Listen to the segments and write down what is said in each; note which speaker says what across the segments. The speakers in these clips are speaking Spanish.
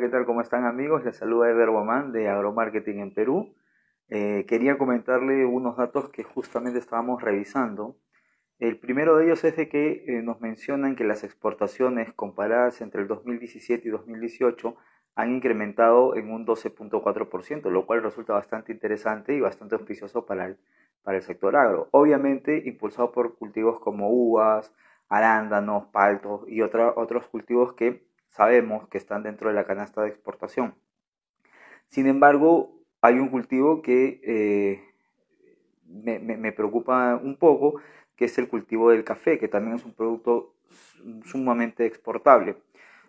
Speaker 1: ¿Qué tal? ¿Cómo están amigos? Les saluda Ever Guamán de Agromarketing en Perú. Eh, quería comentarle unos datos que justamente estábamos revisando. El primero de ellos es de que eh, nos mencionan que las exportaciones comparadas entre el 2017 y 2018 han incrementado en un 12.4%, lo cual resulta bastante interesante y bastante auspicioso para el, para el sector agro. Obviamente impulsado por cultivos como uvas, arándanos, paltos y otros cultivos que sabemos que están dentro de la canasta de exportación. Sin embargo, hay un cultivo que eh, me, preocupa un poco, que es el cultivo del café, que también es un producto sumamente exportable.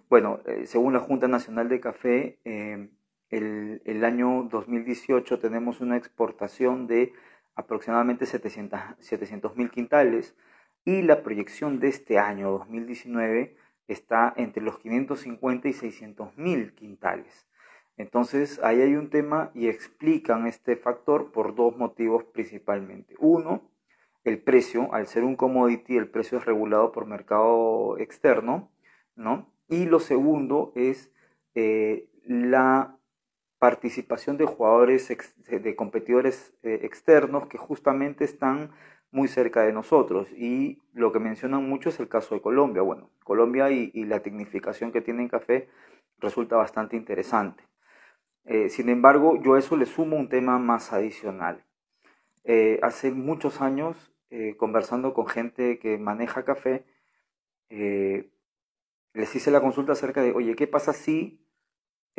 Speaker 1: Bueno, eh, según la Junta Nacional de Café, eh, el, año 2018 tenemos una exportación de aproximadamente 700 mil quintales y la proyección de este año 2019 está entre los 550 y 600 mil quintales. Entonces, ahí hay un tema y explican este factor por dos motivos principalmente. Uno, el precio, al ser un commodity, el precio es regulado por mercado externo, ¿no? Y lo segundo es eh, la participación de jugadores, de competidores eh, externos que justamente están muy cerca de nosotros. Y lo que mencionan mucho es el caso de Colombia. Bueno, Colombia y, la tecnificación que tiene en café resulta bastante interesante. Eh, sin embargo, yo a eso le sumo un tema más adicional. Eh, hace muchos años, conversando con gente que maneja café, les hice la consulta acerca de, oye, ¿qué pasa si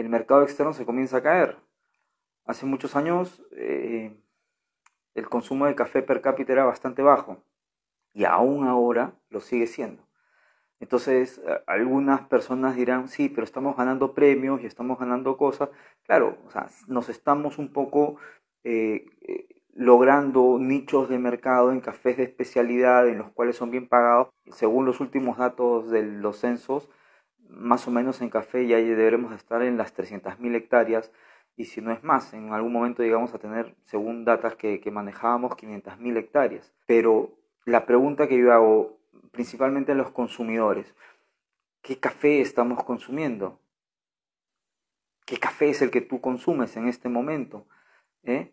Speaker 1: el mercado externo se comienza a caer? Hace muchos años el consumo de café per cápita era bastante bajo y aún ahora lo sigue siendo. Entonces, algunas personas dirán, sí, pero estamos ganando premios y estamos ganando cosas. Claro, nos estamos un poco eh, eh, logrando nichos de mercado en cafés de especialidad, en los cuales son bien pagados. Según los últimos datos de los censos, más o menos en café ya deberemos estar en las 300.000 hectáreas y si no es más, en algún momento llegamos a tener, según datos que, que manejábamos, 500.000 hectáreas. Pero la pregunta que yo hago, principalmente a los consumidores, ¿qué café estamos consumiendo? ¿Qué café es el que tú consumes en este momento? ¿Eh?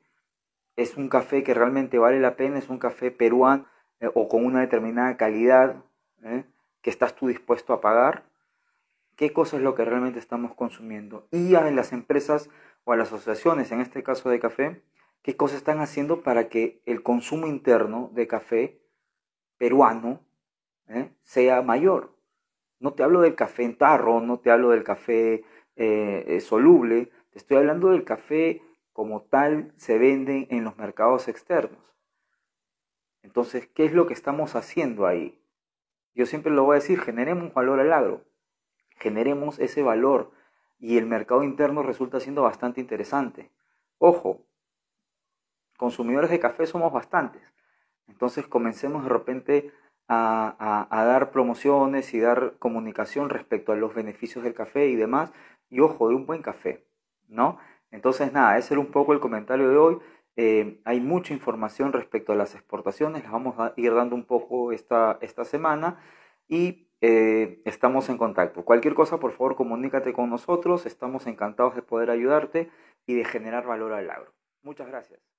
Speaker 1: ¿Es un café que realmente vale la pena? ¿Es un café peruano eh, o con una determinada calidad ¿eh? que estás tú dispuesto a pagar? ¿Qué cosa es lo que realmente estamos consumiendo? Y en las empresas o a las asociaciones, en este caso de café, qué cosas están haciendo para que el consumo interno de café peruano ¿eh? sea mayor. No te hablo del café en tarro, no te hablo del café eh, eh, soluble, te estoy hablando del café como tal se vende en los mercados externos. Entonces, ¿qué es lo que estamos haciendo ahí? Yo siempre lo voy a decir, generemos valor al agro, generemos ese valor y el mercado interno resulta siendo bastante interesante. Ojo, consumidores de café somos bastantes. Entonces comencemos de repente a, dar promociones y dar comunicación respecto a los beneficios del café y demás. Y ojo, de un buen café, ¿no? Entonces nada, ese era un poco el comentario de hoy. Eh, hay mucha información respecto a las exportaciones, las vamos a ir dando un poco esta, esta semana. Y eh, estamos en contacto. Cualquier cosa, por favor, comunícate con nosotros. Estamos encantados de poder ayudarte y de generar valor al agro. Muchas gracias.